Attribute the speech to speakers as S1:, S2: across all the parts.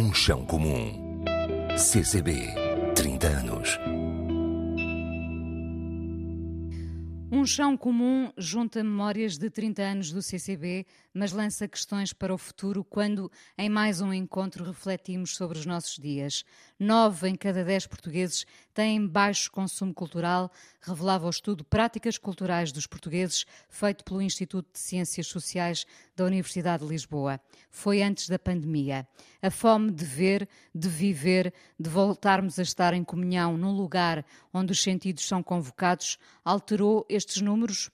S1: Um chão comum. CCB, 30 anos.
S2: Um chão comum junta memórias de 30 anos do CCB, mas lança questões para o futuro quando, em mais um encontro, refletimos sobre os nossos dias. Nove em cada dez portugueses têm baixo consumo cultural, revelava o estudo Práticas Culturais dos Portugueses, feito pelo Instituto de Ciências Sociais da Universidade de Lisboa. Foi antes da pandemia. A fome de ver, de viver, de voltarmos a estar em comunhão num lugar onde os sentidos são convocados, alterou estes números?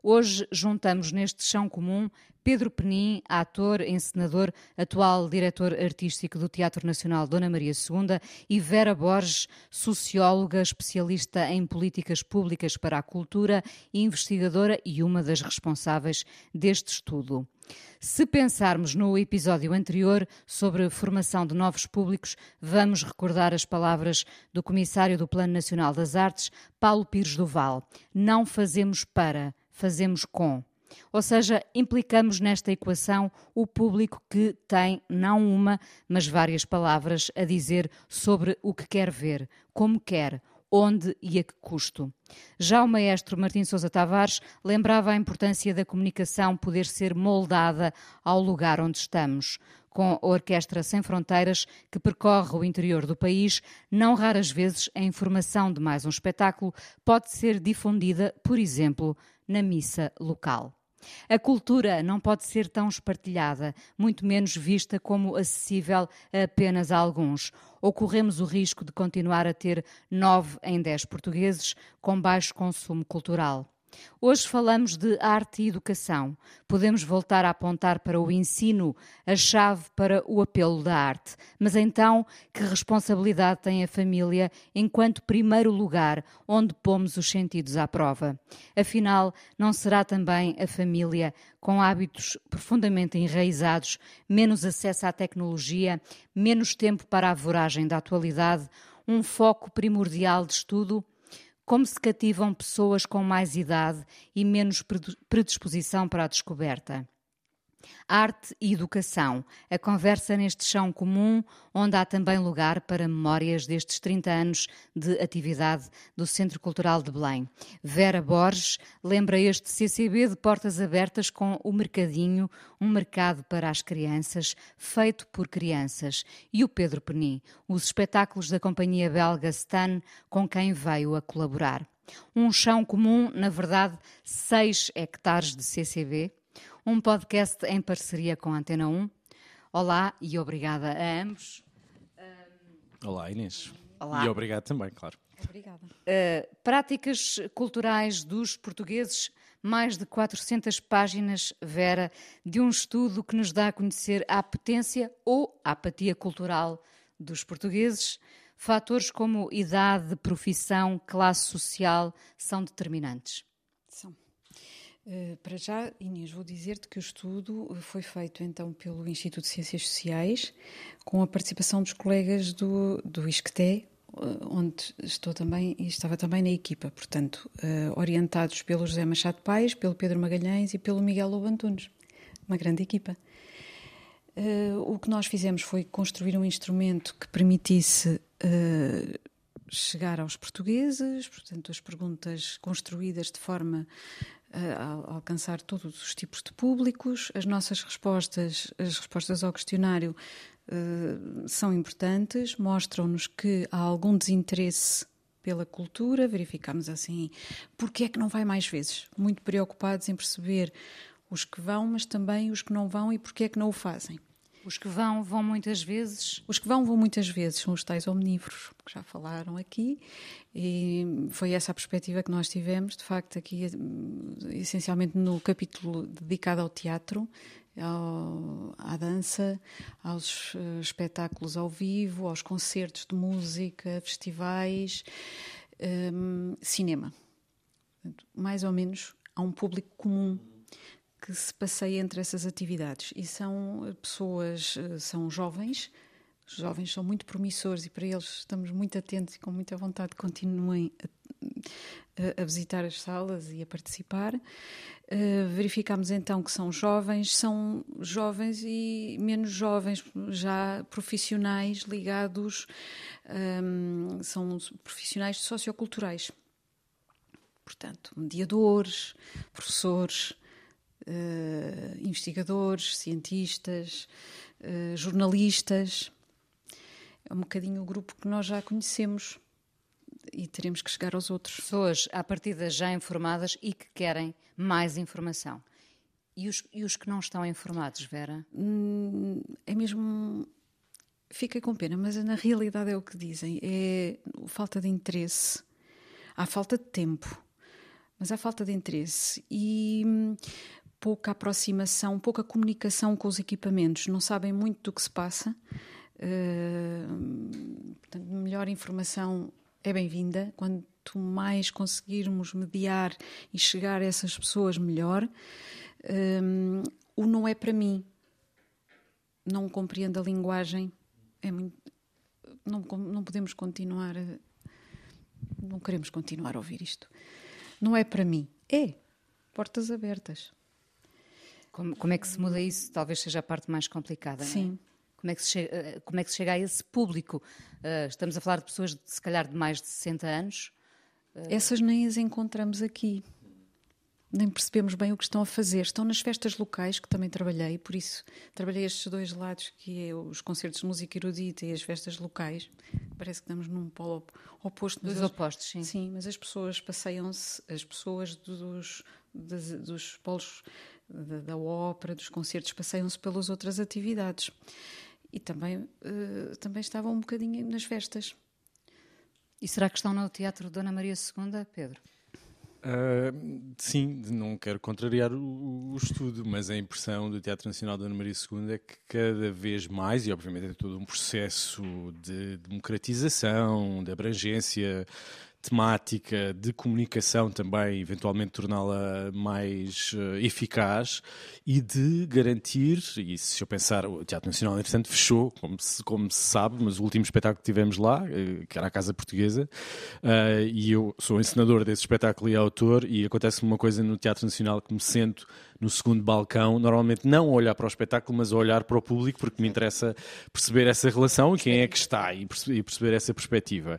S2: Hoje juntamos neste chão comum Pedro Penin, ator, encenador, atual diretor artístico do Teatro Nacional Dona Maria II, e Vera Borges, socióloga, especialista em políticas públicas para a cultura investigadora e uma das responsáveis deste estudo. Se pensarmos no episódio anterior sobre formação de novos públicos, vamos recordar as palavras do Comissário do Plano Nacional das Artes, Paulo Pires Duval. Não fazemos para, fazemos com. Ou seja, implicamos nesta equação o público que tem não uma, mas várias palavras a dizer sobre o que quer ver, como quer, onde e a que custo. Já o maestro Martim Sousa Tavares lembrava a importância da comunicação poder ser moldada ao lugar onde estamos. Com a Orquestra Sem Fronteiras, que percorre o interior do país, não raras vezes a informação de mais um espetáculo pode ser difundida, por exemplo, na missa local. A cultura não pode ser tão espartilhada, muito menos vista como acessível a apenas a alguns. Ou corremos o risco de continuar a ter nove em dez portugueses com baixo consumo cultural. Hoje falamos de arte e educação. Podemos voltar a apontar para o ensino, a chave para o apelo da arte. Mas então, que responsabilidade tem a família enquanto primeiro lugar onde pomos os sentidos à prova? Afinal, não será também a família com hábitos profundamente enraizados, menos acesso à tecnologia, menos tempo para a voragem da atualidade, um foco primordial de estudo? Como se cativam pessoas com mais idade e menos predisposição para a descoberta? Arte e educação, a conversa neste chão comum, onde há também lugar para memórias destes 30 anos de atividade do Centro Cultural de Belém. Vera Borges lembra este CCB de portas abertas com o Mercadinho, um mercado para as crianças, feito por crianças, e o Pedro Penin, os espetáculos da companhia belga Stan, com quem veio a colaborar. Um chão comum, na verdade, 6 hectares de CCB, um podcast em parceria com a Antena 1. Olá e obrigada a ambos.
S3: Olá, Inês.
S2: Olá.
S3: E obrigado também, claro.
S4: Obrigada.
S2: Uh, práticas culturais dos portugueses, mais de 400 páginas, Vera, de um estudo que nos dá a conhecer a apetência ou a apatia cultural dos portugueses. Fatores como idade, profissão, classe social são determinantes.
S4: Eh, para já, Inês, vou dizer-te que o estudo foi feito então pelo Instituto de Ciências Sociais, com a participação dos colegas do, do ISCTE, eh, onde estou também estava também na equipa, portanto, orientados pelo José Machado Paes, pelo Pedro Magalhães e pelo Miguel Lobo Antunes. Uma grande equipa. O que nós fizemos foi construir um instrumento que permitisse chegar aos portugueses, portanto, as perguntas construídas de forma a alcançar todos os tipos de públicos. As nossas respostas, as respostas ao questionário, uh, são importantes, mostram-nos que há algum desinteresse pela cultura. Verificamos assim porque é que não vai mais vezes. Muito preocupados em perceber os que vão, mas também os que não vão e porque é que não o fazem.
S2: Os que vão, vão muitas vezes?
S4: Os que vão, vão muitas vezes. São os tais omnívoros, que já falaram aqui. E foi essa a perspectiva que nós tivemos, de facto, aqui, essencialmente no capítulo dedicado ao teatro, ao, à dança, aos uh, espetáculos ao vivo, aos concertos de música, festivais, um, cinema. mais ou menos há um público comum que se passeia entre essas atividades. E são eh, pessoas, eh, são jovens, Os jovens são muito promissores e para eles estamos muito atentos e com muita vontade continuem a, a, visitar as salas e a participar. Uh, verificamos então que são jovens, são jovens e menos jovens, já profissionais ligados, um, são profissionais socioculturais. Portanto, mediadores, professores, uh, investigadores, cientistas, uh, jornalistas. É um bocadinho o grupo que nós já conhecemos e teremos que chegar aos outros.
S2: Pessoas à partida já informadas e que querem mais informação. E os, e os que não estão informados, Vera?
S4: Hum, é mesmo. Fiquei com pena, mas na realidade é o que dizem: é falta de interesse, há falta de tempo, mas há falta de interesse e hum, pouca aproximação, pouca comunicação com os equipamentos, não sabem muito do que se passa. Uh, portanto, melhor informação é bem-vinda. Quanto mais conseguirmos mediar e chegar a essas pessoas, melhor. Um, o não é para mim. Não compreendo a linguagem. É muito, não, não podemos continuar. Não queremos continuar a ouvir isto. Não é para mim. É. Portas abertas.
S2: Como, como é que se muda isso? Talvez seja a parte mais complicada.
S4: Sim.
S2: É? Como é que se chega, eh, como é que se chega a esse público? Uh, estamos a falar de pessoas, de, se calhar, de mais de 60 anos.
S4: Uh... Essas nem as encontramos aqui. Nem percebemos bem o que estão a fazer. Estão nas festas locais, que também trabalhei, por isso trabalhei estes dois lados, que é os concertos de música erudita e as festas locais. Parece que estamos num polo oposto.
S2: Dos opostos, sim.
S4: Sim, mas as pessoas passeiam-se, as pessoas dos, dos, dos polos da, da ópera, dos concertos, passeiam-se pelas outras atividades e também, uh, também estavam um bocadinho nas festas.
S2: E será que estão no Teatro Dona Maria II, Pedro?
S3: Uh, sim, não quero contrariar o, o, estudo, mas a impressão do Teatro Nacional Dona Maria II é que cada vez mais, e obviamente é todo um processo de democratização, de abrangência, temática de comunicação também, eventualmente torná-la mais uh, eficaz e de garantir, e se eu pensar, o Teatro Nacional, entretanto, fechou, como se, como se sabe, mas o último espetáculo que tivemos lá, uh, que era a Casa Portuguesa, uh, e eu sou encenador desse espetáculo e autor, e acontece uma coisa no Teatro Nacional que me sento no segundo balcão, normalmente não a olhar para o espetáculo, mas a olhar para o público, porque me interessa perceber essa relação e quem é que está e perceber essa perspectiva.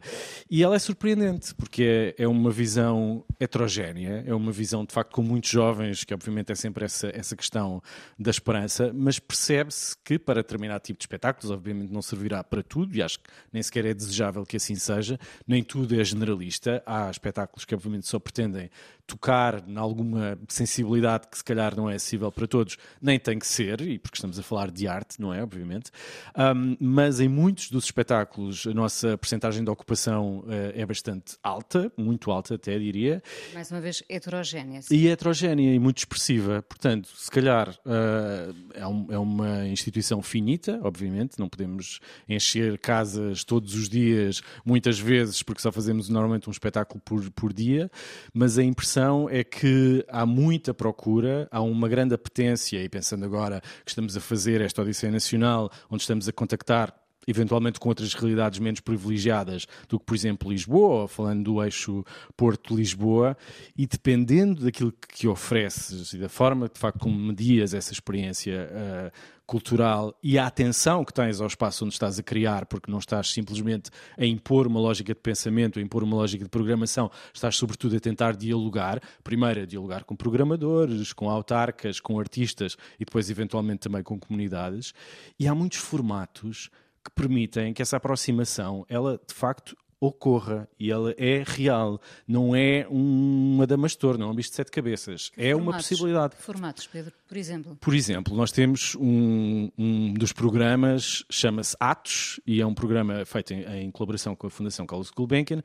S3: E ela é surpreendente, porque é, é uma visão heterogénea, é uma visão de facto com muitos jovens, que obviamente é sempre essa, essa questão da esperança, mas percebe-se que para determinado tipo de espetáculos, obviamente não servirá para tudo, e acho que nem sequer é desejável que assim seja, nem tudo é generalista. Há espetáculos que obviamente só pretendem tocar em alguma sensibilidade que se calhar não é acessível para todos, nem tem que ser, e porque estamos a falar de arte, não é? Obviamente. Um, mas em muitos dos espetáculos a nossa percentagem de ocupação uh, é bastante alta, muito alta até diria.
S2: Mais uma vez heterogénea. Sim.
S3: E heterogénea e muito expressiva. Portanto, se calhar uh, é, um, é uma instituição finita, obviamente, não podemos encher casas todos os dias, muitas vezes, porque só fazemos normalmente um espetáculo por, por dia, mas a impressão impressão é que há muita procura, há uma grande apetência, e pensando agora que estamos a fazer esta Odisseia Nacional, onde estamos a contactar eventualmente com outras realidades menos privilegiadas do que, por exemplo, Lisboa, falando do eixo Porto-Lisboa, e dependendo daquilo que ofereces e da forma, de facto, como medias essa experiência uh, cultural e a atenção que tens ao espaço onde estás a criar, porque não estás simplesmente a impor uma lógica de pensamento, a impor uma lógica de programação, estás sobretudo a tentar dialogar, primeiro a dialogar com programadores, com autarcas, com artistas e depois eventualmente também com comunidades. E há muitos formatos que permitem que essa aproximação, ela de facto ocorra e ela é real, não é uma damastor, não é um bicho de sete cabeças, é formatos, uma possibilidade.
S2: Formatos, Pedro, por exemplo?
S3: Por exemplo, nós temos um, um dos programas, chama-se Atos, e é um programa feito em, em colaboração com a Fundação Carlos Gulbenkian,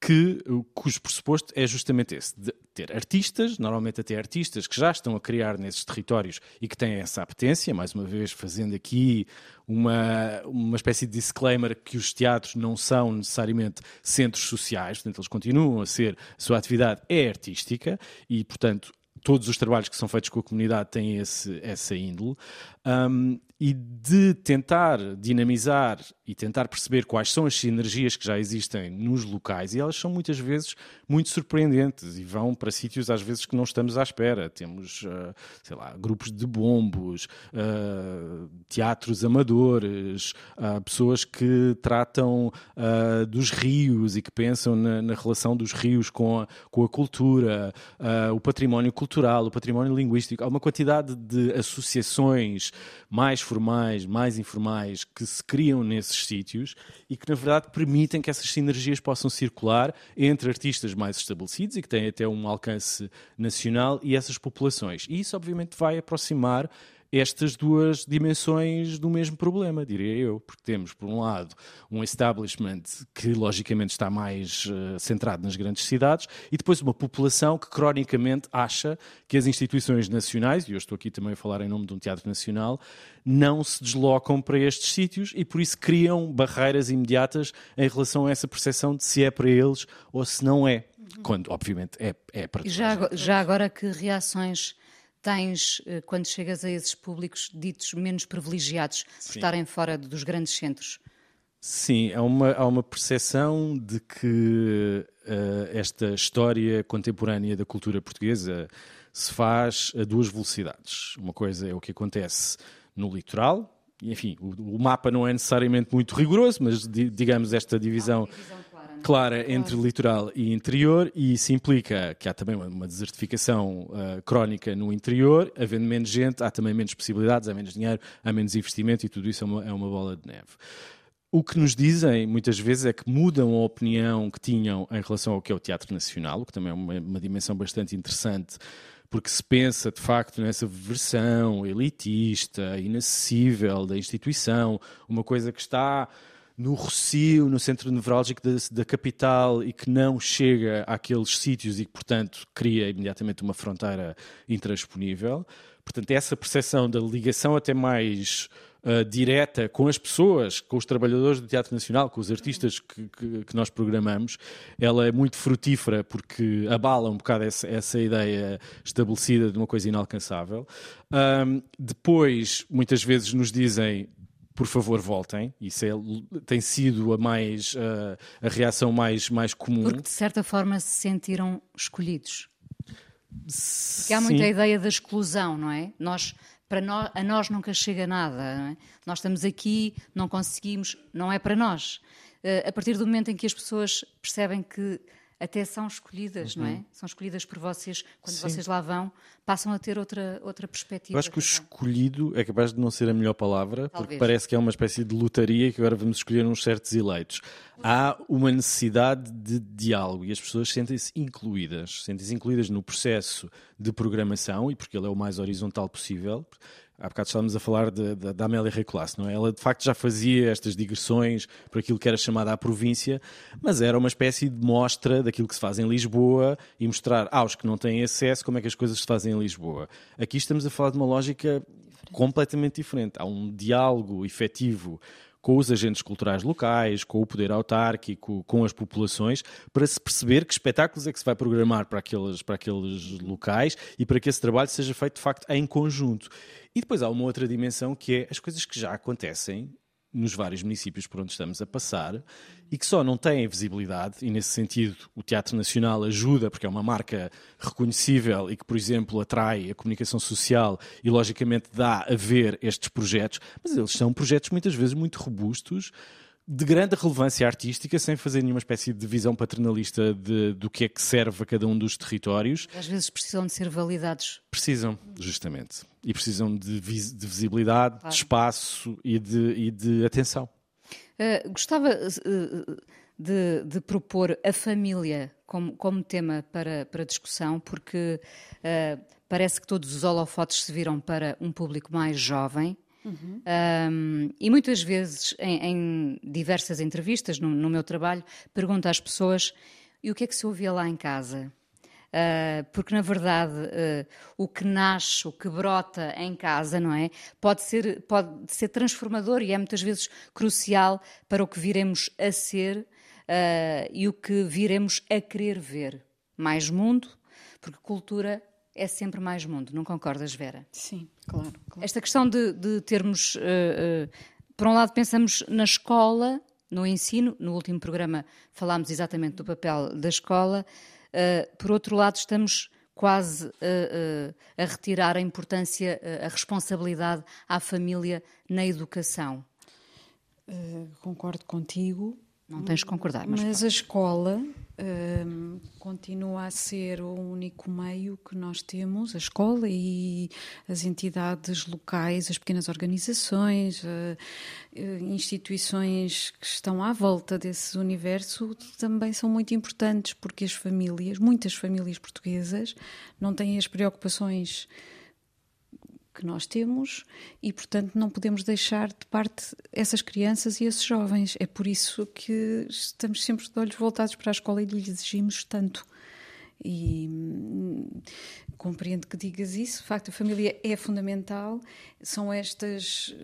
S3: que, cujo pressuposto é justamente esse, de ter artistas, normalmente até artistas que já estão a criar nesses territórios e que têm essa apetência, mais uma vez fazendo aqui uma, uma espécie de disclaimer que os teatros não são necessariamente centros sociais, portanto eles continuam a ser, a sua atividade é artística e, portanto, todos os trabalhos que são feitos com a comunidade têm esse, essa índole. Um, e de tentar dinamizar e tentar perceber quais são as sinergias que já existem nos locais, e elas são muitas vezes muito surpreendentes e vão para sítios às vezes que não estamos à espera. Temos, uh, sei lá, grupos de bombos, uh, teatros amadores, uh, pessoas que tratam dos rios e que pensam na, na, relação dos rios com a, com a cultura, o património cultural, o património linguístico. Há uma quantidade de associações mais formais, mais informais, que se criam nesses sítios e que, na verdade, permitem que essas sinergias possam circular entre artistas mais estabelecidos e que têm até um alcance nacional e essas populações. E isso, obviamente, vai aproximar estas duas dimensões do mesmo problema, diria eu, porque temos, por um lado, um establishment que logicamente está mais uh, centrado nas grandes cidades e depois uma população que cronicamente acha que as instituições nacionais, e eu estou aqui também a falar em nome de um teatro nacional, não se deslocam para estes sítios e por isso criam barreiras imediatas em relação a essa percepção de se é para eles ou se não é. Quando, obviamente, é, é para todos.
S2: Já, já agora, que reações tens eh, quando chegas a esses públicos ditos menos privilegiados por estarem fora dos grandes centros?
S3: Sim, há uma, há uma percepção de que uh, esta história contemporânea da cultura portuguesa se faz a duas velocidades. Uma coisa é o que acontece no litoral, e enfim, o, o mapa não é necessariamente muito rigoroso, mas di, digamos esta divisão. Ah, divisão clara entre litoral e interior, e isso implica que há também uma desertificação uh, crónica no interior, havendo menos gente, há também menos possibilidades, há menos dinheiro, há menos investimento, e tudo isso é uma, é uma bola de neve. O que nos dizem muitas vezes é que mudam a opinião que tinham em relação ao que é o Teatro Nacional, o que também é uma, uma dimensão bastante interessante, porque se pensa de facto nessa versão elitista, inacessível da instituição, uma coisa que está no Rocio, no centro nevrálgico da, da, capital e que não chega àqueles sítios e que, portanto, cria imediatamente uma fronteira intransponível. Portanto, essa percepção da ligação até mais uh, direta com as pessoas, com os trabalhadores do Teatro Nacional, com os artistas que, que, que nós programamos, ela é muito frutífera porque abala um bocado essa, essa ideia estabelecida de uma coisa inalcançável. Um, depois, muitas vezes nos dizem por favor voltem. Isso é, tem sido a mais uh, a reação mais, mais comum.
S2: Porque de certa forma se sentiram escolhidos. Porque há muita Sim. ideia da exclusão, não é? Nós, para nós, a nós nunca chega nada. É? Nós estamos aqui, não conseguimos, não é para nós. Uh, a partir do momento em que as pessoas percebem que até são escolhidas, uhum. não é? Uhum. São escolhidas por vocês, quando Sim. vocês lá vão, passam a ter outra, outra perspectiva.
S3: Eu acho que o escolhido é capaz de não ser a melhor palavra, Talvez. porque parece que é uma espécie de lotaria que agora vamos escolher uns certos eleitos. Há uma necessidade de diálogo e as pessoas sentem-se incluídas, sentem-se incluídas no processo de programação, e porque ele é o mais horizontal possível. Há bocado estávamos a falar de, de, da Amélia Recolasse, não é? Ela de facto já fazia estas digressões por aquilo que era chamada a província, mas era uma espécie de mostra daquilo que se faz em Lisboa e mostrar aos que não têm acesso como é que as coisas se fazem em Lisboa. Aqui estamos a falar de uma lógica completamente diferente. Há um diálogo efetivo com os agentes culturais locais, com o poder autárquico, com as populações, para se perceber que espetáculos é que se vai programar para aqueles, para aqueles locais e para que esse trabalho seja feito de facto em conjunto. E depois há uma outra dimensão que é as coisas que já acontecem nos vários municípios por onde estamos a passar e que só não têm visibilidade, e nesse sentido o Teatro Nacional ajuda, porque é uma marca reconhecível e que, por exemplo, atrai a comunicação social e, logicamente, dá a ver estes projetos, mas eles são projetos muitas vezes muito robustos, de grande relevância artística, sem fazer nenhuma espécie de visão paternalista de, do que é que serve a cada um dos territórios.
S2: Às vezes precisam de ser validados.
S3: Precisam, justamente. E precisam de, vis de visibilidade, claro. de espaço e de, e de atenção.
S2: Uh, gostava uh, de, de, propor a família como, como tema para, para discussão, porque uh, parece que todos os holofotes se viram para um público mais jovem. Uhum. Um, e muitas vezes, em, em diversas entrevistas no, no, meu trabalho, pergunto às pessoas: e o que é que se ouvia lá em casa? Uh, porque na verdade uh, o que nasce, o que brota em casa, não é? Pode ser, pode ser transformador e é muitas vezes crucial para o que viremos a ser uh, e o que viremos a querer ver. Mais mundo, porque cultura é sempre mais mundo, não concordas, Vera?
S4: Sim, claro. claro.
S2: Esta questão de, de termos, uh, uh, por um lado, pensamos na escola, no ensino, no último programa falámos exatamente do papel da escola, uh, por outro lado, estamos quase a retirar a importância, a responsabilidade à família na educação.
S4: concordo contigo.
S2: Não tens de concordar, mas.
S4: Mas a escola um, continua a ser o único meio que nós temos, a escola e as entidades locais, as pequenas organizações, uh, instituições que estão à volta desse universo também são muito importantes, porque as famílias, muitas famílias portuguesas, não têm as preocupações que nós temos e, portanto, não podemos deixar de parte essas crianças e esses jovens. É por isso que estamos sempre de olhos voltados para a escola e lhes exigimos tanto. E hum, compreendo que digas isso. De facto, a família é fundamental. São estas.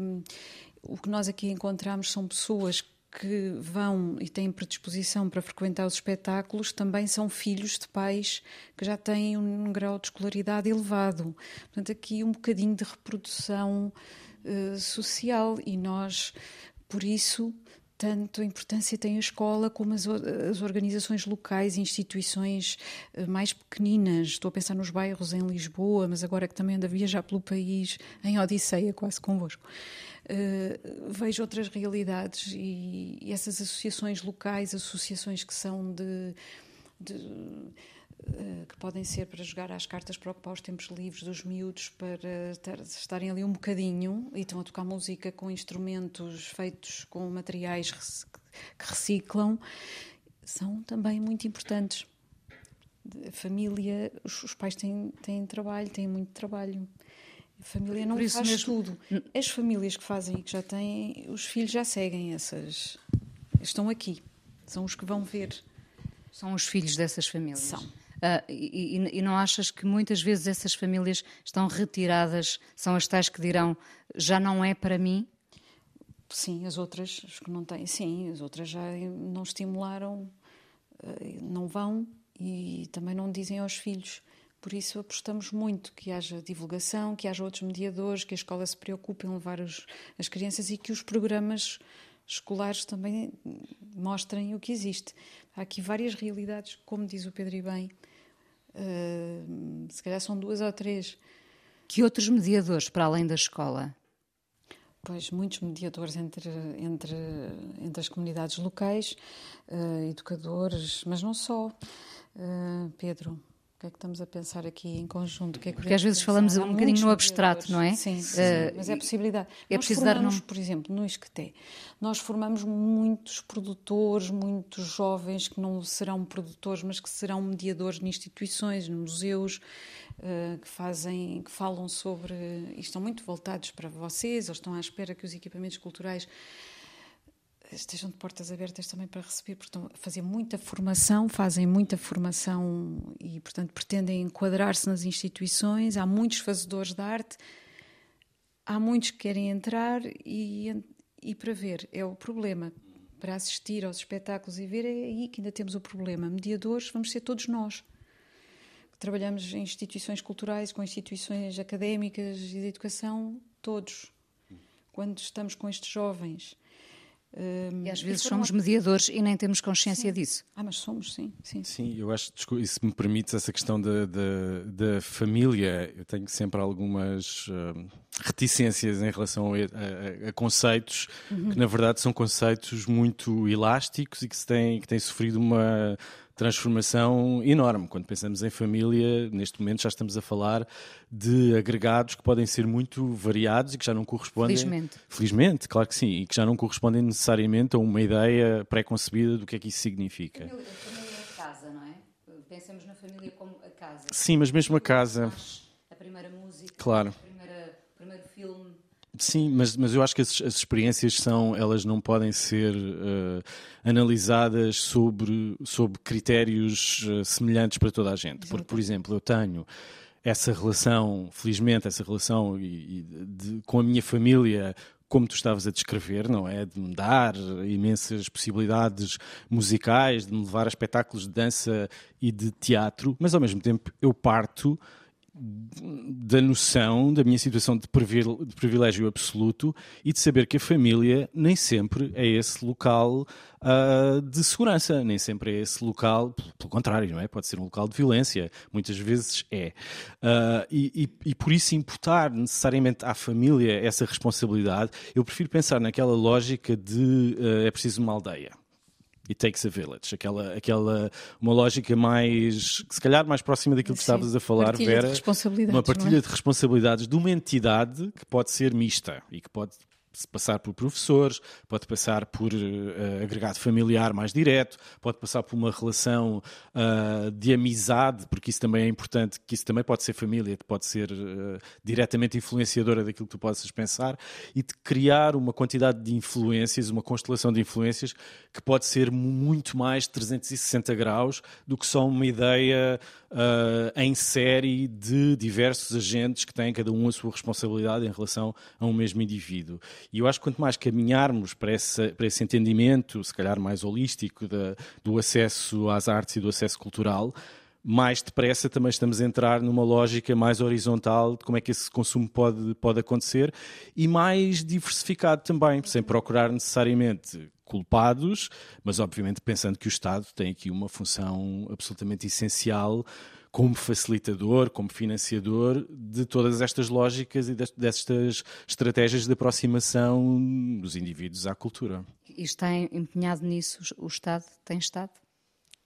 S4: Hum, o que nós aqui encontramos são pessoas que vão e têm predisposição para frequentar os espetáculos também são filhos de pais que já têm um grau de escolaridade elevado. Portanto, aqui um bocadinho de reprodução uh, social e nós, por isso, tanto importância tem a escola como as, as organizações locais, instituições eh, mais pequeninas. Estou a pensar nos bairros em Lisboa, mas agora que também ando a viajar pelo país, em Odisseia, quase convosco. Uh, vejo outras realidades e, e, essas associações locais, associações que são de, de que podem ser para jogar às cartas para ocupar os tempos livres dos miúdos, para ter, estarem ali um bocadinho e estão a tocar música com instrumentos feitos com materiais que reciclam, são também muito importantes. A família, os, pais têm, têm trabalho, têm muito trabalho. A família não faz mesmo... tudo. As famílias que fazem e que já têm, os filhos já seguem essas. Estão aqui. São os que vão ver.
S2: São os filhos dessas famílias.
S4: São.
S2: Uh, e, e, não achas que muitas vezes essas famílias estão retiradas, são as tais que dirão já não é para mim?
S4: Sim, as outras, as que não têm, sim, as outras já não estimularam, eh, não vão e também não dizem aos filhos por isso apostamos muito que haja divulgação, que haja outros mediadores, que a escola se preocupe em levar os, as crianças e que os programas escolares também mostrem o que existe. Há aqui várias realidades, como diz o Pedro e bem, uh, se calhar são duas ou três.
S2: Que outros mediadores para além da escola?
S4: Pois, muitos mediadores entre, entre, entre as comunidades locais, uh, educadores, mas não só. Uh, Pedro, o que é que estamos a pensar aqui em conjunto? Que é que
S2: Porque às vezes falamos um bocadinho no abstrato, não é?
S4: Sim, sim uh, mas é possibilidade. É nós preciso formamos, dar num... por exemplo, no ISCTE, nós formamos muitos produtores, muitos jovens que não serão produtores, mas que serão mediadores em instituições, nos museus, uh, que fazem, que falam sobre, e estão muito voltados para vocês, ou estão à espera que os equipamentos culturais estejam de portas abertas também para receber, porque estão a fazer muita formação, fazem muita formação e, portanto, pretendem enquadrar-se nas instituições. Há muitos fazedores de arte, há muitos que querem entrar e, e para ver, é o problema. Para assistir aos espetáculos e ver, é aí que ainda temos o problema. Mediadores, vamos ser todos nós. Trabalhamos em instituições culturais, com instituições académicas e de educação, todos. Quando estamos com estes jovens
S2: e às vezes somos mediadores e nem temos consciência
S4: sim.
S2: disso.
S4: Ah, mas somos, sim. Sim,
S3: sim eu acho, e se me permites, essa questão da, da, da família, eu tenho sempre algumas uh, reticências em relação a, a, a conceitos uhum. que, na verdade, são conceitos muito elásticos e que, se têm, que têm sofrido uma transformação enorme. Quando pensamos em família, neste momento já estamos a falar de agregados que podem ser muito variados e que já não correspondem.
S2: Felizmente.
S3: Felizmente, claro que sim, e que já não correspondem necessariamente a uma ideia pré-concebida do que é que isso significa. A
S2: família, a família é a casa, não é? Pensamos na família como a casa.
S3: Sim, mas mesmo a casa.
S2: A primeira música,
S3: claro. Sim, mas, mas eu acho que as, as, experiências são, elas não podem ser uh, analisadas sobre, sobre critérios uh, semelhantes para toda a gente. Porque, por exemplo, eu tenho essa relação, felizmente, essa relação e, e de, com a minha família como tu estavas a descrever, não é? De me dar imensas possibilidades musicais, de me levar a espetáculos de dança e de teatro, mas ao mesmo tempo eu parto da noção da minha situação de privilégio absoluto e de saber que a família nem sempre é esse local uh, de segurança, nem sempre é esse local, pelo contrário, não é? Pode ser um local de violência, muitas vezes é. Uh, e, e, e, por isso imputar necessariamente à família essa responsabilidade, eu prefiro pensar naquela lógica de uh, é preciso uma aldeia. It takes a village, aquela, aquela uma lógica mais, se calhar mais próxima daquilo que Sim, estavas a falar,
S4: partilha
S3: Vera.
S4: De responsabilidades,
S3: uma partilha
S4: é?
S3: de responsabilidades de uma entidade que pode ser mista e que pode passar por professores, pode passar por uh, agregado familiar mais direto, pode passar por uma relação uh, de amizade, porque isso também é importante, que isso também pode ser família, pode ser uh, diretamente influenciadora daquilo que tu possas pensar, e de criar uma quantidade de influências, uma constelação de influências que pode ser muito mais 360 graus do que só uma ideia em série de diversos agentes que têm cada um a sua responsabilidade em relação a um mesmo indivíduo. E eu acho que quanto mais caminharmos para esse, para esse entendimento, se calhar mais holístico, do acesso às artes e do acesso cultural, mais depressa também estamos a entrar numa lógica mais horizontal de como é que esse consumo pode, pode acontecer e mais diversificado também, sem procurar necessariamente culpados, mas obviamente pensando que o Estado tem aqui uma função absolutamente essencial como facilitador, como financiador de todas estas lógicas e destas estratégias de aproximação dos indivíduos à cultura.
S2: E está empenhado nisso? O Estado tem Estado?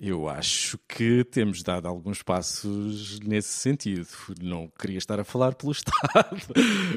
S3: Eu acho que temos dado alguns passos nesse sentido. Não queria estar a falar pelo Estado,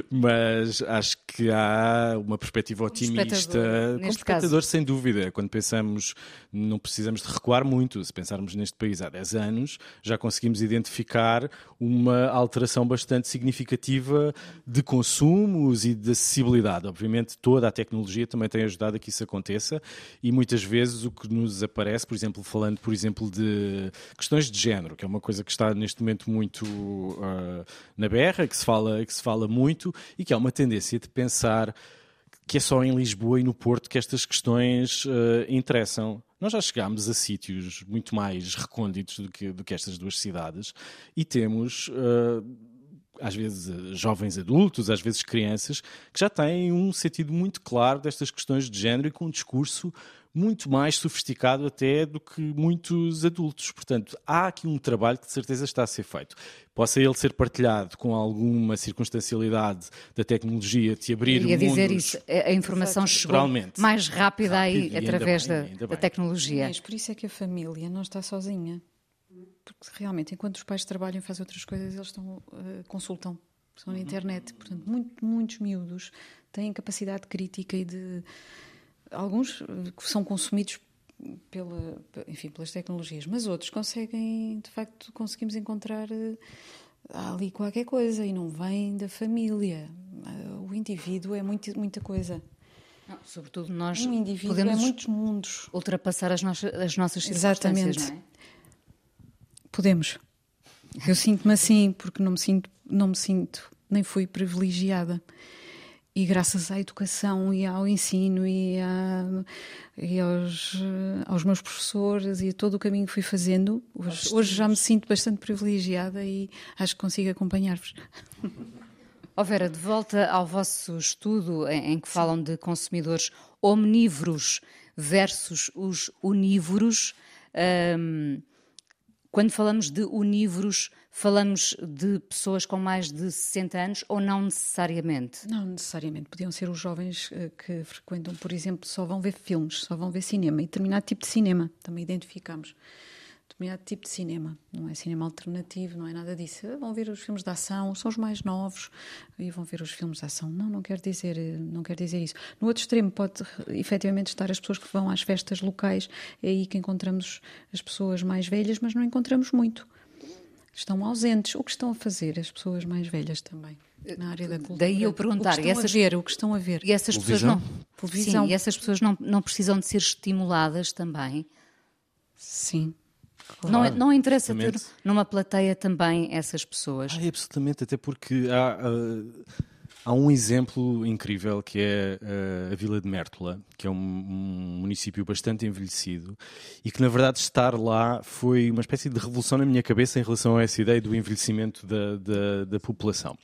S3: mas acho que há uma perspectiva otimista.
S2: Espectador,
S3: como espectador, sem dúvida. Quando pensamos, não precisamos de recuar muito. Se pensarmos neste país há 10 anos, já conseguimos identificar uma alteração bastante significativa de consumos e de acessibilidade. Obviamente, toda a tecnologia também tem ajudado a que isso aconteça e muitas vezes o que nos aparece, por exemplo, falando por por exemplo, de questões de género, que é uma coisa que está neste momento muito uh, na berra, que se, fala, que se fala muito e que há uma tendência de pensar que é só em Lisboa e no Porto que estas questões uh, interessam. Nós já chegámos a sítios muito mais recônditos do que, do que estas duas cidades e temos. Uh, às vezes jovens adultos, às vezes crianças, que já têm um sentido muito claro destas questões de género e com um discurso muito mais sofisticado até do que muitos adultos. Portanto, há aqui um trabalho que de certeza está a ser feito. Possa ele ser partilhado com alguma circunstancialidade da tecnologia, de abrir
S2: mundos... dizer isso, a informação chegou mais rápida aí através bem, da, da, tecnologia.
S4: Mas por isso é que a família não está sozinha. Porque realmente, enquanto os pais trabalham e fazem outras coisas, eles estão, uh, consultam, estão na internet. Portanto, muito, muitos miúdos têm capacidade crítica e de alguns eh, são consumidos pela, enfim, pelas tecnologias, mas outros conseguem, de facto, conseguimos encontrar eh, ali qualquer coisa e não vem da família. Eh, o indivíduo é muito, muita coisa.
S2: Não, sobretudo nós
S4: um indivíduo
S2: podemos
S4: é muitos mundos.
S2: ultrapassar as, nossas, as nossas circunstâncias,
S4: Exatamente.
S2: é?
S4: Podemos. Eu sinto-me assim porque não me sinto, não me sinto, nem fui privilegiada e graças à educação e ao ensino e, e aos, aos, meus professores e a todo o caminho que fui fazendo, hoje, hoje, já me sinto bastante privilegiada e acho que consigo acompanhar-vos.
S2: Oh Vera, de volta ao vosso estudo em, em que falam de consumidores omnívoros versus os unívoros, um, quando falamos de unívoros, falamos de pessoas com mais de 60 anos ou não necessariamente?
S4: Não necessariamente. Podiam ser os jovens eh, que frequentam, por exemplo, só vão ver filmes, só vão ver cinema e determinado tipo de cinema. Também identificamos determinado tipo de cinema. Não é cinema alternativo, não é nada disso. Vão ver os filmes de ação, são os mais novos e vão ver os filmes de ação. Não, não quer dizer, não quer dizer isso. No outro extremo pode efetivamente estar as pessoas que vão às festas locais, é aí que encontramos as pessoas mais velhas, mas não encontramos muito. Estão ausentes. O que estão a fazer as pessoas mais velhas também? Na área da cultura.
S2: Daí eu perguntar,
S4: o que estão
S2: essas,
S4: a ver, o que estão a ver.
S2: E essas pessoas não, Televisão. Sim, e essas pessoas não, não precisam de ser estimuladas também?
S4: Sim,
S2: não, não interessa ter numa plateia também essas pessoas.
S3: Ah, absolutamente, até porque há, uh, há um exemplo incrível que é uh, a Vila de Mértola, que é um, um, município bastante envelhecido e que, na verdade, estar lá foi uma espécie de revolução na minha cabeça em relação a essa ideia do envelhecimento da, da, da população.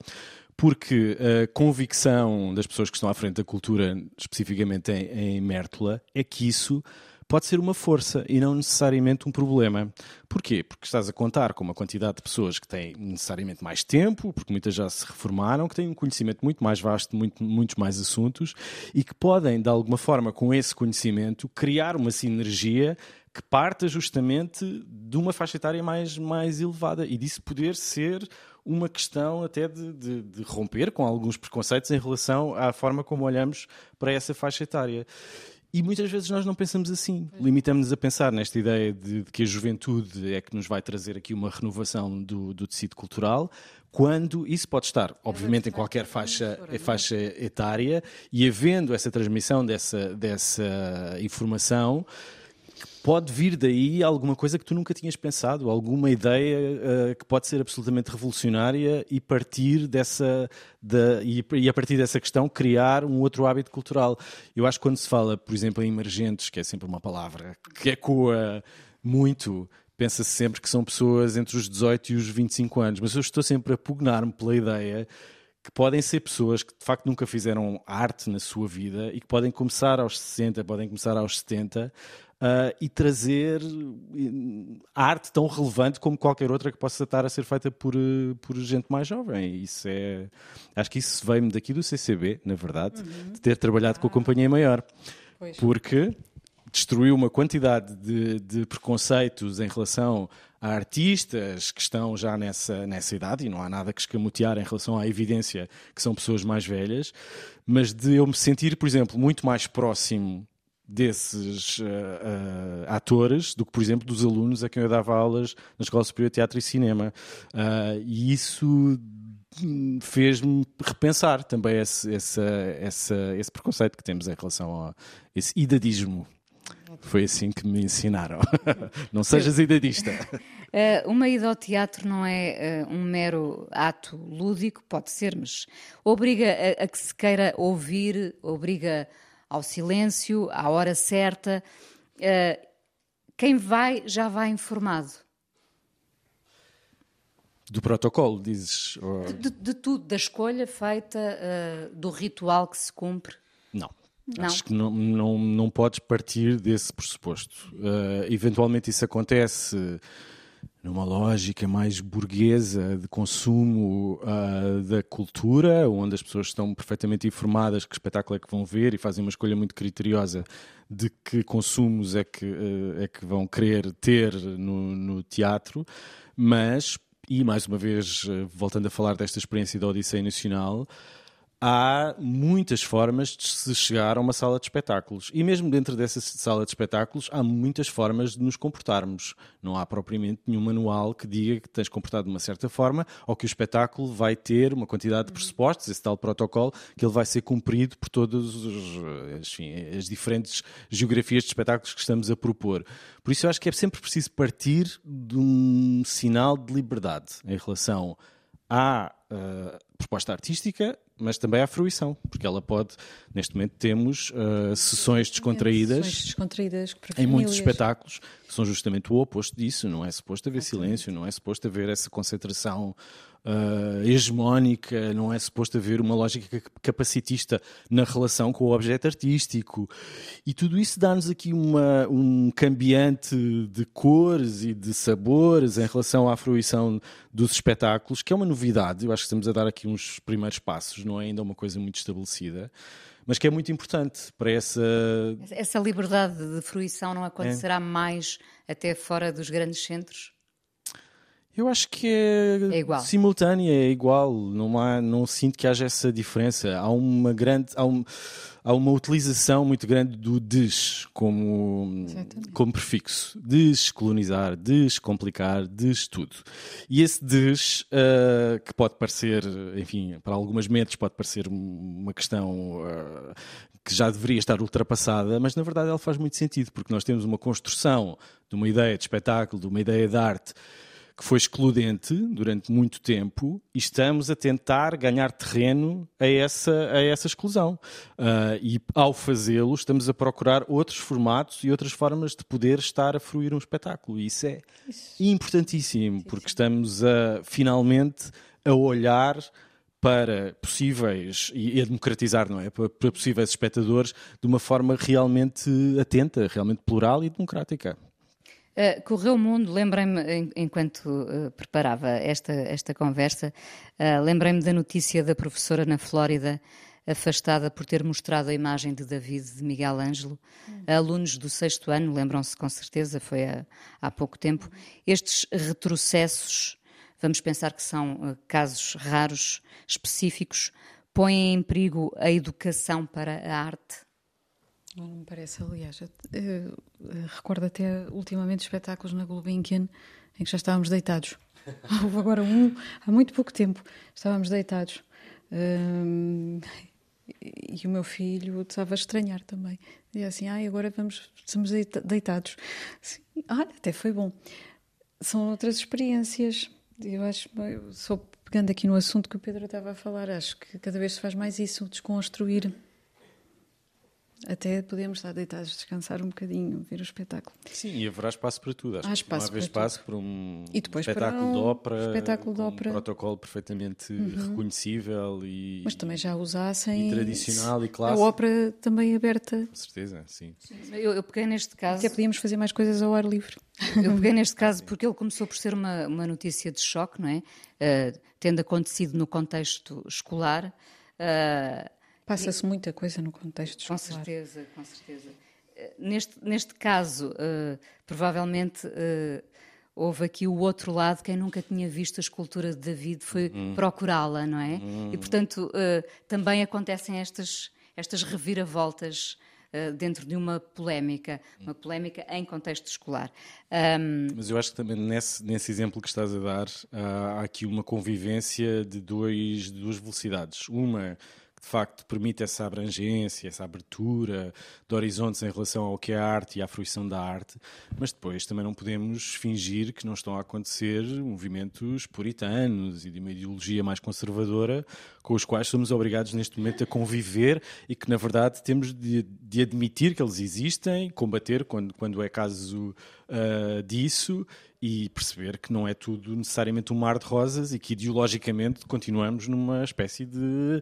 S3: Porque a convicção das pessoas que estão à frente da cultura, especificamente em, em Mértola, é que isso pode ser uma força e não necessariamente um problema. Porquê? Porque estás a contar com uma quantidade de pessoas que têm necessariamente mais tempo, porque muitas já se reformaram, que têm um conhecimento muito mais vasto de muito, muitos mais assuntos e que podem, de alguma forma, com esse conhecimento, criar uma sinergia que parta justamente de uma faixa etária mais, mais elevada e disso poder ser uma questão até de, de, de, romper com alguns preconceitos em relação à forma como olhamos para essa faixa etária. E muitas vezes nós não pensamos assim. Limitamos-nos a pensar nesta ideia de, de, que a juventude é que nos vai trazer aqui uma renovação do, do tecido cultural, quando isso pode estar, obviamente, em qualquer faixa, faixa etária, e havendo essa transmissão dessa, dessa informação, pode vir daí alguma coisa que tu nunca tinhas pensado, alguma ideia uh, que pode ser absolutamente revolucionária e partir dessa de, e, e, a partir dessa questão criar um outro hábito cultural. Eu acho que quando se fala, por exemplo, em emergentes, que é sempre uma palavra que ecoa muito, pensa-se sempre que são pessoas entre os 18 e os 25 anos, mas eu estou sempre a pugnar-me pela ideia que podem ser pessoas que de facto nunca fizeram arte na sua vida e que podem começar aos 60, podem começar aos 70 uh, e trazer arte tão relevante como qualquer outra que possa estar a ser feita por, eh, por gente mais jovem. Isso é, acho que isso veio-me daqui do CCB, na verdade, uhum. de ter trabalhado ah. com a Companhia Maior. Pois. Porque destruiu uma quantidade de, de, preconceitos em relação a artistas que estão já nessa, nessa idade, e não há nada que escamotear em relação à evidência que são pessoas mais velhas, mas de eu me sentir, por exemplo, muito mais próximo desses uh, uh, atores do que, por exemplo, dos alunos a quem eu dava aulas na Escola Superior de Teatro e Cinema. Uh, e isso fez-me repensar também esse, esse, esse, esse, preconceito que temos em relação a esse idadismo. Foi assim que me ensinaram. não sejas idadista.
S2: uma ida ao teatro não é um mero ato lúdico, pode ser, mas obriga a, a que se queira ouvir, obriga a ao silêncio, à hora certa. Uh, quem vai já vai informado.
S3: Do protocolo, dizes?
S2: Ou... De, de, tudo, da escolha feita, uh, do ritual que se cumpre?
S3: Não. Não. Acho que não, não, não podes partir desse pressuposto. Uh, eventualmente isso acontece numa lógica mais burguesa de consumo uh, da cultura, onde as pessoas estão perfeitamente informadas que espetáculo é que vão ver e fazem uma escolha muito criteriosa de que consumos é que, uh, é que vão querer ter no, no teatro, mas, e mais uma vez, uh, voltando a falar desta experiência da Odisseia Nacional, há muitas formas de se chegar a uma sala de espetáculos. E mesmo dentro dessa sala de espetáculos, há muitas formas de nos comportarmos. Não há propriamente nenhum manual que diga que tens de comportar de uma certa forma ou que o espetáculo vai ter uma quantidade de pressupostos, esse tal protocolo, que ele vai ser cumprido por todas as diferentes geografias de espetáculos que estamos a propor. Por isso eu acho que é sempre preciso partir de um sinal de liberdade em relação à uh, proposta artística mas também há fruição, porque ela pode, neste momento temos uh, sessões descontraídas,
S4: sessões descontraídas
S3: em muitos espetáculos que são justamente o oposto disso, não é suposto haver silêncio, não é suposto haver essa concentração uh, hegemónica, não é suposto haver uma lógica capacitista na relação com o objeto artístico. E tudo isso dá-nos aqui uma, um cambiante de cores e de sabores em relação à fruição dos espetáculos, que é uma novidade. Eu acho que estamos a dar aqui uns primeiros passos, não é ainda uma coisa muito estabelecida mas que é muito importante para essa.
S2: Essa liberdade de fruição não acontecerá é. mais até fora dos grandes centros?
S3: Eu acho que é,
S2: é
S3: simultânea, é igual. Não, há, não sinto que haja essa diferença. Há uma grande. Há, um, há uma utilização muito grande do des como, como prefixo. Descolonizar, descomplicar, des tudo. E esse des, uh, que pode parecer, enfim, para algumas mentes pode parecer uma questão uh, que já deveria estar ultrapassada, mas na verdade ela faz muito sentido, porque nós temos uma construção de uma ideia de espetáculo, de uma ideia de arte que foi excludente durante muito tempo e estamos a tentar ganhar terreno a essa, a essa exclusão. Uh, e ao fazê-lo, estamos a procurar outros formatos e outras formas de poder estar a fruir um espetáculo. E isso é isso. importantíssimo, porque estamos a, finalmente a olhar para possíveis e a democratizar, não é? Para, para possíveis espectadores de uma forma realmente atenta, realmente plural e democrática.
S2: Uh, correu o mundo, lembrei-me, enquanto uh, preparava esta, esta conversa, uh, lembrei-me da notícia da professora na Flórida, afastada por ter mostrado a imagem de David de Miguel Ângelo. Hum. Alunos do sexto ano, lembram-se com certeza, foi há, há pouco tempo. Estes retrocessos, vamos pensar que são casos raros, específicos, põem em perigo a educação para a arte?
S4: Não me parece, aliás. Eu, eu, eu, recordo até ultimamente espetáculos na Gulbenkian em que já estávamos deitados. Houve agora um, há muito pouco tempo, estávamos deitados. Um, e o meu filho estava a estranhar também. Dizia assim: ah, agora vamos, estamos deitados. Assim, ah, até foi bom. São outras experiências. Eu acho, só pegando aqui no assunto que o Pedro estava a falar, acho que cada vez se faz mais isso, desconstruir até podemos estar deitados, descansar um bocadinho, ver o espetáculo.
S3: Sim, e haverá espaço para tudo. Acho
S4: Há espaço
S3: há espaço para um espetáculo
S4: para
S3: um de ópera,
S4: espetáculo de ópera.
S3: um protocolo perfeitamente uhum. reconhecível e
S4: mas também já usassem
S3: e tradicional e clássico.
S4: A ópera também aberta.
S3: Com certeza, sim.
S2: Eu, eu peguei neste caso.
S4: Até podíamos fazer mais coisas ao ar livre.
S2: Eu peguei neste caso porque ele começou por ser uma, uma notícia de choque, não é? Uh, tendo acontecido no contexto escolar. Uh,
S4: Passa-se muita coisa no contexto escolar.
S2: Com certeza, com certeza. Eh, neste, neste caso, uh, provavelmente uh, houve aqui o outro lado, quem nunca tinha visto a escultura de David foi uhum. procurá-la, não é? Uhum. E, portanto, uh, também acontecem estas, estas reviravoltas dentro de uma polémica, uma polémica em contexto escolar.
S3: Um... Mas eu acho que também nesse, nesse exemplo que estás a dar, há aqui uma convivência de, dois, de duas velocidades. Uma de facto permite essa abrangência, essa abertura de horizontes em relação ao que é a arte e à fruição da arte, mas depois também não podemos fingir que não estão a acontecer movimentos puritanos e de uma ideologia mais conservadora com os quais somos obrigados neste momento a conviver e que na verdade temos de, de admitir que eles existem, combater quando, quando é caso uh, disso e perceber que não é tudo necessariamente um mar de rosas e que ideologicamente continuamos numa espécie de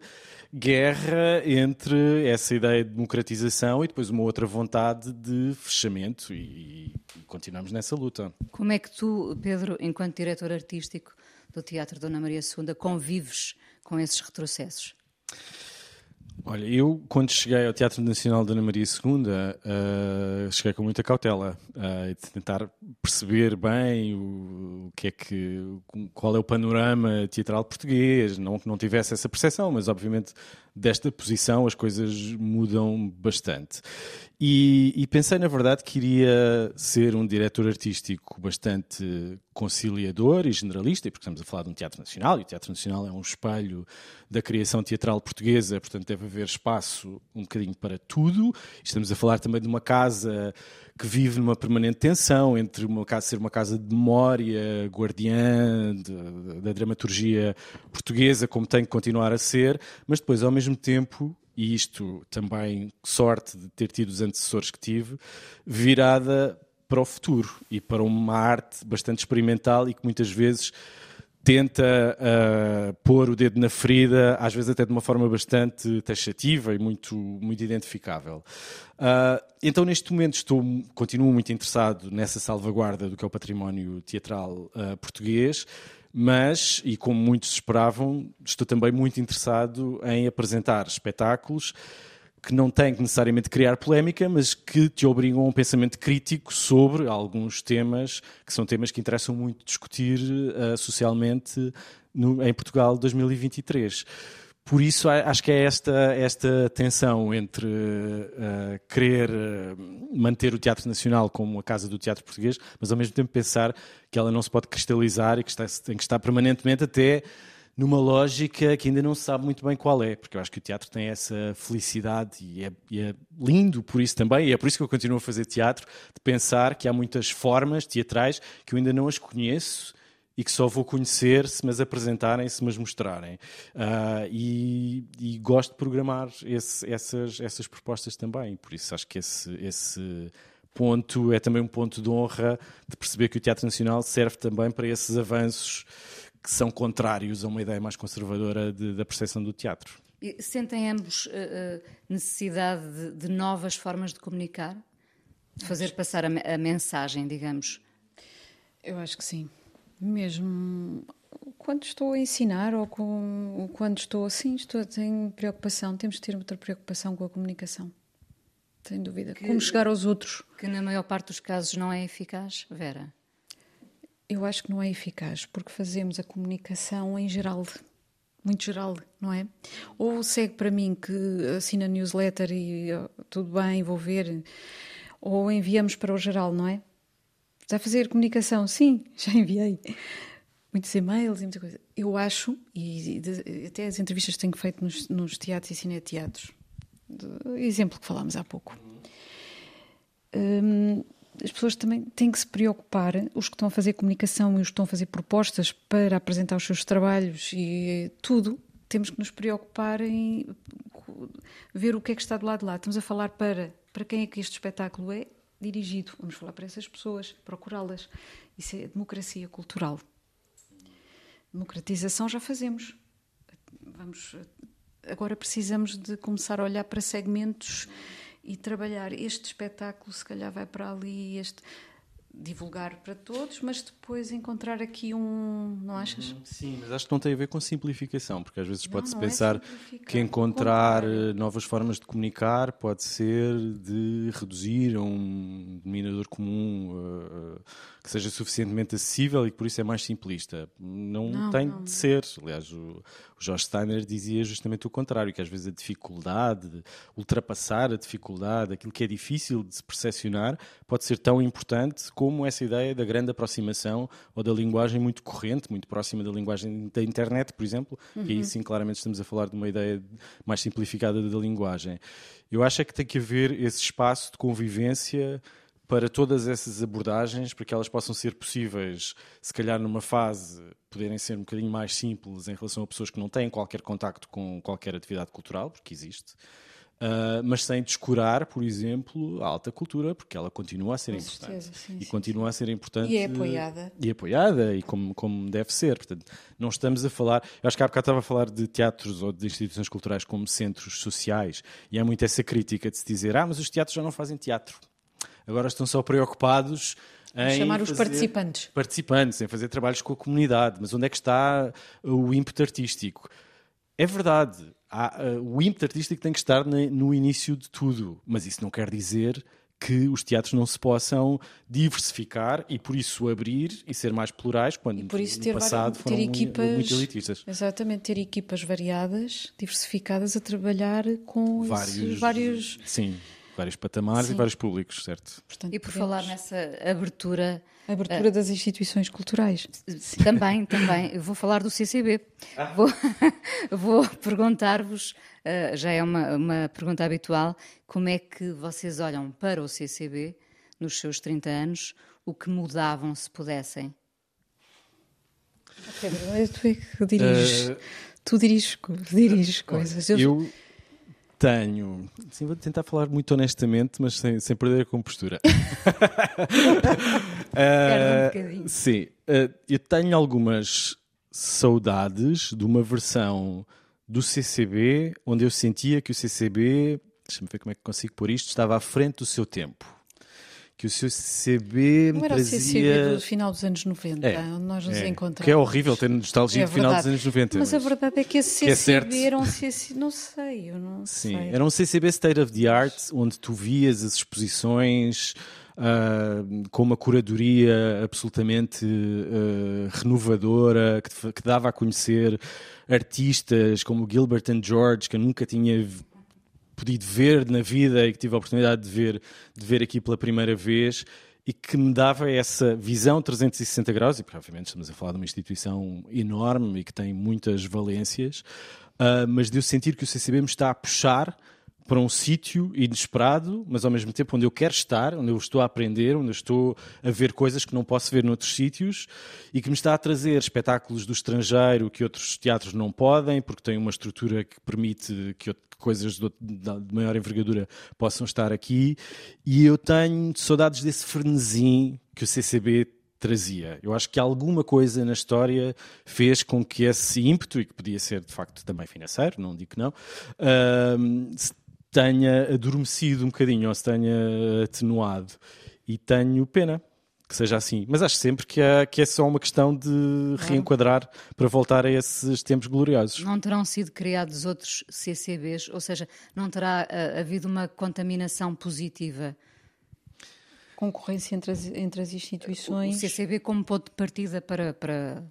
S3: guerra entre essa ideia de democratização e depois uma outra vontade de fechamento e, e continuamos nessa luta.
S2: Como é que tu, Pedro, enquanto diretor artístico do Teatro Dona Maria II, convives com esses retrocessos?
S3: Olha, eu quando cheguei ao Teatro Nacional da Ana Maria II, uh, cheguei com muita cautela, uh, de tentar perceber bem o, o, que é que, qual é o panorama teatral português, não que não tivesse essa percepção, mas obviamente desta posição as coisas mudam bastante. E, e, pensei, na verdade, que iria ser um diretor artístico bastante conciliador e generalista, porque estamos a falar de um teatro nacional, e o Teatro Nacional é um espelho da criação teatral portuguesa, portanto deve haver espaço um bocadinho para tudo. Estamos a falar também de uma casa que vive numa permanente tensão entre uma casa ser uma casa de memória, guardiã de, da dramaturgia portuguesa, como tem que continuar a ser, mas depois, ao mesmo tempo, e isto também sorte de ter tido os antecessores que tive, virada para o futuro e para uma arte bastante experimental e que muitas vezes tenta uh, pôr o dedo na ferida, às vezes até de uma forma bastante taxativa e muito, muito identificável. Uh, então, neste momento, estou, continuo muito interessado nessa salvaguarda do que é o património teatral uh, português, mas, e como muitos esperavam, estou também muito interessado em apresentar espetáculos que não têm que necessariamente criar polémica, mas que te obrigam a um pensamento crítico sobre alguns temas que são temas que interessam muito discutir uh, socialmente no, em Portugal 2023. Por isso, acho que é esta, esta tensão entre uh, querer manter o Teatro Nacional como a casa do teatro português, mas ao mesmo tempo pensar que ela não se pode cristalizar e que está, tem que estar permanentemente até numa lógica que ainda não se sabe muito bem qual é, porque eu acho que o teatro tem essa felicidade e é, e é, lindo por isso também, e é por isso que eu continuo a fazer teatro, de pensar que há muitas formas teatrais que eu ainda não as conheço e que só vou conhecer se me as apresentarem, se me as mostrarem. Uh, e, e, gosto de programar esse, essas, essas propostas também, por isso acho que esse, esse ponto é também um ponto de honra de perceber que o Teatro Nacional serve também para esses avanços que são contrários a uma ideia mais conservadora de, da percepção do teatro.
S2: E sentem ambos uh, necessidade de, de, novas formas de comunicar? De fazer passar a, a, mensagem, digamos?
S4: Eu acho que sim. Mesmo quando estou a ensinar ou com, quando estou assim, estou, tenho preocupação, temos de ter outra preocupação com a comunicação. Sem dúvida. Que, Como chegar aos outros.
S2: Que na maior parte dos casos não é eficaz, Vera?
S4: Eu acho que não é eficaz, porque fazemos a comunicação em geral, muito geral, não é? Ou segue para mim que assina newsletter e tudo bem, vou ver, ou enviamos para o geral, não é? Está a fazer comunicação? Sim, já enviei. Muitos e-mails e muita coisa. Eu acho, e até as entrevistas que tenho feito nos, nos teatros e cineteatros, exemplo que falámos há pouco, hum, as pessoas também têm que se preocupar, os que estão a fazer comunicação e os que estão a fazer propostas para apresentar os seus trabalhos e tudo, temos que nos preocupar em ver o que é que está do lado de lá. Estamos a falar para, para quem é que este espetáculo é dirigido. Vamos falar para essas pessoas, procurá-las. Isso é democracia cultural. Democratização já fazemos. Vamos, agora precisamos de começar a olhar para segmentos e trabalhar este espetáculo, se calhar vai para ali, este divulgar para todos, mas depois encontrar aqui um, não achas? Uhum,
S3: sim, mas acho que não tem a ver com simplificação, porque às vezes pode-se é pensar é que encontrar eh, novas formas de comunicar pode ser de reduzir a um denominador comum uh, que seja suficientemente acessível e que por isso é mais simplista. Não, não tem não. de ser. Aliás, o, o Jorge Steiner dizia justamente o contrário, que às vezes a dificuldade, ultrapassar a dificuldade, aquilo que é difícil de se percepcionar, pode ser tão importante como essa ideia da grande aproximação ou da linguagem muito corrente, muito próxima da linguagem da internet, por exemplo, uhum. e aí sim claramente estamos a falar de uma ideia mais simplificada da linguagem. Eu acho é que tem que haver esse espaço de convivência para todas essas abordagens, para que elas possam ser possíveis, se calhar numa fase, poderem ser um bocadinho mais simples em relação a pessoas que não têm qualquer contacto com qualquer atividade cultural, porque existe, uh, mas sem descurar, por exemplo, a alta cultura, porque ela continua a ser com importante. Certeza, sim, e sim, continua sim. a ser importante.
S4: E é apoiada.
S3: E apoiada, e como, como deve ser. Portanto, não estamos a falar. Eu acho que há bocado estava a falar de teatros ou de instituições culturais como centros sociais, e há muito essa crítica de se dizer: ah, mas os teatros já não fazem teatro agora estão só preocupados em
S4: chamar os participantes.
S3: Participantes, em fazer trabalhos com a comunidade. Mas onde é que está o ímpeto artístico? É verdade, há, uh, o ímpeto artístico tem que estar no início de tudo, mas isso não quer dizer que os teatros não se possam diversificar e por isso abrir e ser mais plurais quando e por isso no passado foram equipas, muito elitistas.
S4: Exatamente, ter equipas variadas, diversificadas a trabalhar com vários, vários
S3: sim vários patamares Sim. e vários públicos, certo?
S2: Portanto, e por podemos... falar nessa abertura.
S4: A abertura uh, das instituições culturais.
S2: Também, também. Eu vou falar do CCB. Ah. Vou, vou perguntar-vos, uh, já é uma, uma pergunta habitual, como é que vocês olham para o CCB nos seus 30 anos, o que mudavam se pudessem?
S4: Pedro, tu é que diriges, uh, tu diriges, diriges coisas.
S3: Eu, eu tenho. Sim, vou tentar falar muito honestamente, mas sem, sem perder a compostura.
S2: uh,
S3: um sim, uh, eu tenho algumas saudades de uma versão do CCB onde eu sentia que o CCB, deixa-me ver como é que consigo pôr isto, estava à frente do seu tempo. Que o CCB
S4: Não era
S3: trazia...
S4: o CCB do final dos anos 90,
S3: É,
S4: onde nós nos
S3: é,
S4: encontramos.
S3: Que é horrível ter nostalgia
S4: É
S3: do final dos anos 90.
S4: Mas a verdade é que esse
S3: que é
S4: CCB
S3: certo.
S4: era um CCB, não sei, eu não
S3: Sim,
S4: sei.
S3: era um CCB State of the Art, onde tu vias as exposições ah, com uma curadoria absolutamente ah, renovadora, que, que dava a conhecer artistas como Gilbert and George, que eu nunca tinha podido ver na vida e que tive a oportunidade de ver, de ver aqui pela primeira vez e que me dava essa visão 360 graus, e porque obviamente estamos a falar de uma instituição enorme e que tem muitas valências, ah, mas de eu sentir que o CCB me está a puxar para um sítio inesperado, mas ao mesmo tempo onde eu quero estar, onde eu estou a aprender, onde eu estou a ver coisas que não posso ver noutros sítios e que me está a trazer espetáculos do estrangeiro que outros teatros não podem, porque tem uma estrutura que permite que coisas de, maior envergadura possam estar aqui. E eu tenho saudades desse frenesim que o CCB trazia. Eu acho que alguma coisa na história fez com que esse ímpeto, e que podia ser de facto também financeiro, não digo que não, se tenha adormecido um bocadinho ou se tenha atenuado. E tenho pena que seja assim. Mas acho sempre que é, que é só uma questão de reenquadrar para voltar a esses tempos gloriosos.
S2: Não terão sido criados outros CCBs, ou seja, não terá ah, havido uma contaminação positiva.
S4: Concorrência entre as, entre as
S2: O
S4: instituições.
S2: CCB como ponto de partida para, para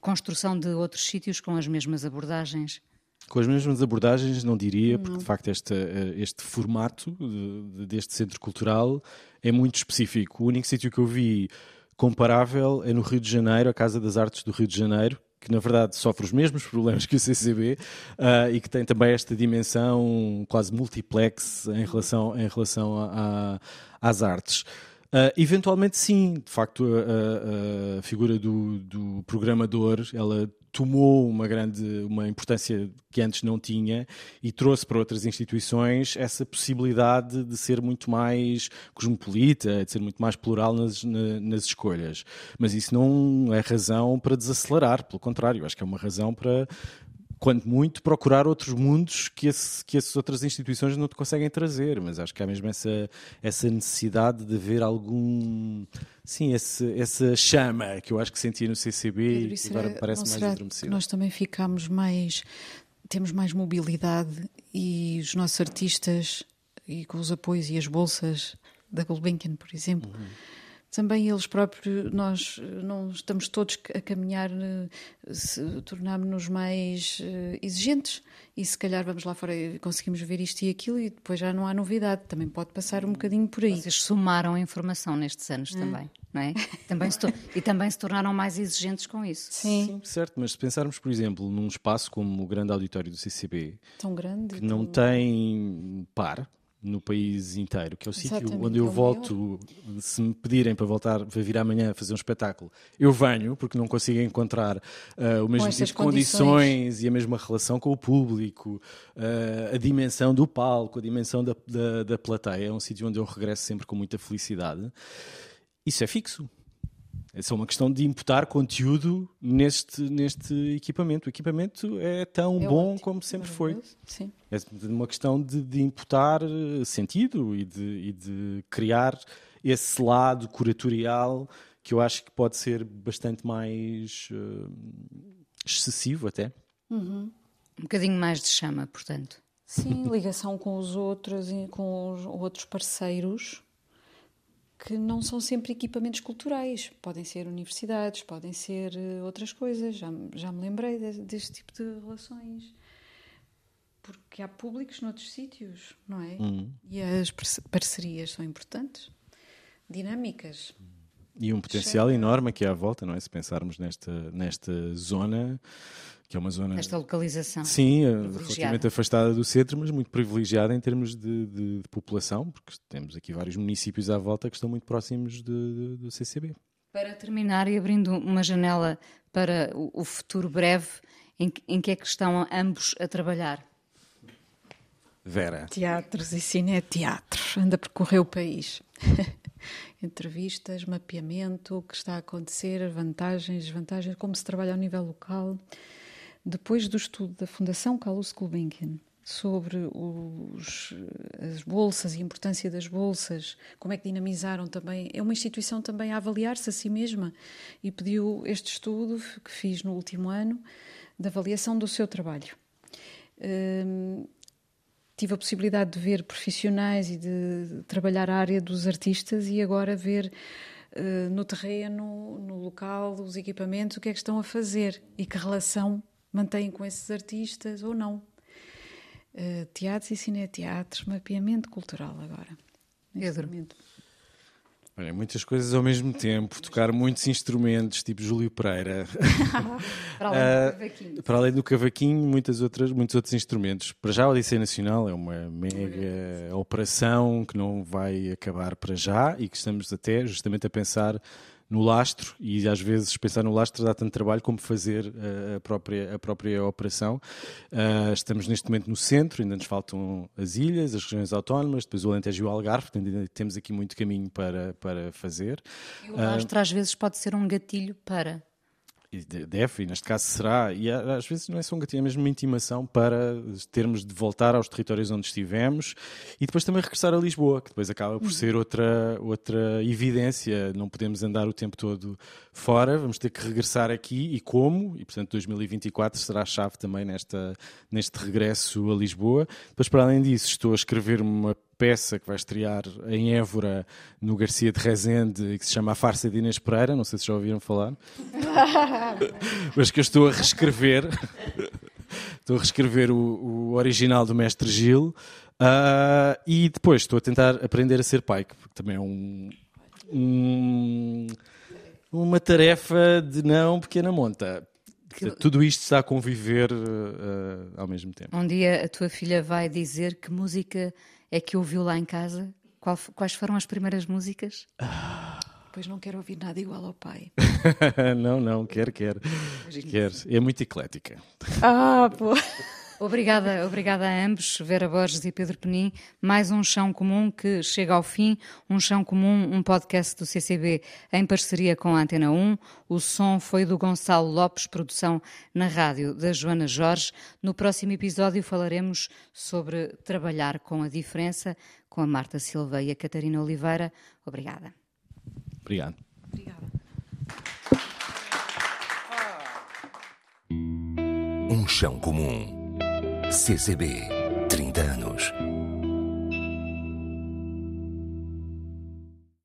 S2: construção de outros sítios com as mesmas abordagens.
S3: Com as mesmas abordagens, não diria, porque de facto este, eh, este formato de- de- deste centro cultural é muito específico. O único sítio que eu vi comparável é no Rio de Janeiro, a Casa das Artes do Rio de Janeiro, que na verdade sofre os mesmos problemas que o CCB ah, e que tem também esta dimensão quase multiplex em relação, em relação a- a- às artes. Ah, eventualmente, sim, de facto, a, a- a figura do, do programador ela tomou uma grande uma importância que antes não tinha e trouxe para outras instituições essa possibilidade de ser muito mais cosmopolita, de ser muito mais plural nas, na- nas escolhas. Mas isso não é razão para desacelerar, pelo contrário, acho que é uma razão para quanto muito, procurar outros mundos que, esse, que essas outras instituições não te conseguem trazer. Mas acho que há mesmo essa, essa necessidade de haver algum. Sim, esse, essa chama que eu acho que sentia no CCB
S4: Pedro,
S3: e
S4: isso
S3: que agora
S4: será-
S3: parece mais
S4: será
S3: adormecida.
S4: Nós também ficamos mais. temos mais mobilidade e os nossos artistas, e com os apoios e as bolsas da Gulbenkian, por exemplo.
S3: Uhum.
S4: Também eles próprios, nós eh, não estamos todos a caminhar, eh, se- tornámos-nos mais eh, exigentes e se calhar vamos lá fora e conseguimos ver isto e aquilo e depois já não há novidade. Também pode passar um bocadinho por aí.
S2: Vocês somaram a informação nestes anos também, não é? Também se e também se tornaram mais exigentes com isso.
S4: Sim,
S3: Sim, certo, mas se pensarmos, por exemplo, num espaço como o grande auditório do CCB,
S4: tão grande.
S3: que não
S4: tão-
S3: tem par no país inteiro, que é o sítio onde eu
S4: é
S3: volto, se me pedirem para voltar, para vir amanhã fazer um espetáculo, eu venho, porque não consigo encontrar ah, o mesmo tipo de condições e a mesma relação com o público, ah, a dimensão do palco, a dimensão da, da, da plateia. É um sítio onde eu regresso sempre com muita felicidade. Isso é fixo. É só uma questão de imputar conteúdo neste, neste equipamento. O equipamento é tão
S4: É
S3: bom
S4: ótimo,
S3: como sempre foi.
S4: Sim.
S3: É uma questão de, de imputar eh, sentido e de, e de criar esse lado curatorial que eu acho que pode ser bastante mais eh, excessivo até.
S2: Um bocadinho mais de chama, portanto.
S4: Sim, ligação com os outros e com os outros parceiros que não são sempre equipamentos culturais. Podem ser universidades, podem ser eh, outras coisas. Já, me- já me lembrei de- deste tipo de relações. Porque há públicos noutros sítios, não é? E as parce- parcerias são importantes, dinâmicas.
S3: E um potencial enorme aqui à volta, não é? Se pensarmos nesta, nesta zona, que é uma zona.
S2: Esta localização.
S3: Sim, eh, relativamente afastada do centro, mas muito privilegiada em termos de, de- de população, porque temos aqui vários municípios à volta que estão muito próximos de- de- do CCB.
S2: Para terminar e abrindo uma janela para o, o futuro breve, em, que- em que é que estão ambos a trabalhar?
S3: Vera.
S4: Teatros e cineteatros. Anda a percorrer o país. Entrevistas, mapeamento, o que está a acontecer, vantagens, desvantagens, como se trabalha ao nível local. Depois do estudo da Fundação Carlos Gulbenkian sobre os, as bolsas e a importância das bolsas, como é que dinamizaram também. É uma instituição também a avaliar-se a si mesma e pediu este estudo que fiz no último ano de avaliação do seu trabalho. Hum, tive a possibilidade de ver profissionais e de trabalhar a área dos artistas e agora ver uh, no terreno, no local, os equipamentos, o que é que estão a fazer e que relação mantêm com esses artistas ou não. Uh, teatros e cineteatros, mapeamento cultural agora.
S2: Pedro.
S3: Olha, muitas coisas ao mesmo tempo, tocar muitos instrumentos, tipo Júlio Pereira.
S2: para, além uh, cavaquinho.
S3: para além do cavaquinho, muitas outras, muitos outros instrumentos. Para já, a Odisseia Nacional é uma mega operação que não vai acabar para já e que estamos até justamente a pensar no lastro e às vezes pensar no lastro dá tanto trabalho como fazer eh, a própria, a própria operação. Uh, estamos neste momento no centro, ainda nos faltam as ilhas, as regiões autónomas, depois o Alentejo e o Algarve, portanto ainda temos aqui muito caminho para, para fazer.
S2: E o lastro uh, às vezes pode ser um gatilho para
S3: deve, e neste caso será, e às vezes não é só um gatilho, é mesmo uma intimação para termos de voltar aos territórios onde estivemos e depois também regressar a Lisboa, que depois acaba por ser outra, outra evidência. Não podemos andar o tempo todo fora, vamos ter que regressar aqui e como, e portanto 2024 será a chave também nesta, neste regresso a Lisboa. Depois, para além disso, estou a escrever uma peça que vai estrear em Évora, no Garcia de Rezende, que se chama A Farsa de Inês Pereira, não sei se já ouviram falar, mas que eu estou a reescrever. estou a reescrever o, o original do Mestre Gil. Uh, e depois estou a tentar aprender a ser pai, que também é um, um uma tarefa de não pequena monta. Tudo isto está a conviver uh, ao mesmo tempo.
S2: Um dia a tua filha vai dizer que música é que ouviu lá em casa? Qual, quais foram as primeiras músicas?
S4: Pois não quero ouvir nada igual ao pai.
S3: não, não, quer, quer. quer. É muito eclética.
S4: Ah, pô.
S2: Obrigada, obrigada a ambos, Vera Borges e Pedro Penin. Mais um Chão Comum que chega ao fim. Um Chão Comum, um podcast do CCB em parceria com a Antena 1. O som foi do Gonçalo Lopes, produção na rádio da Joana Jorge. No próximo episódio falaremos sobre trabalhar com a diferença com a Marta Silva e a Catarina Oliveira. Obrigada.
S3: Obrigado.
S4: Obrigada.
S1: Um chão comum. CCB, 30 anos.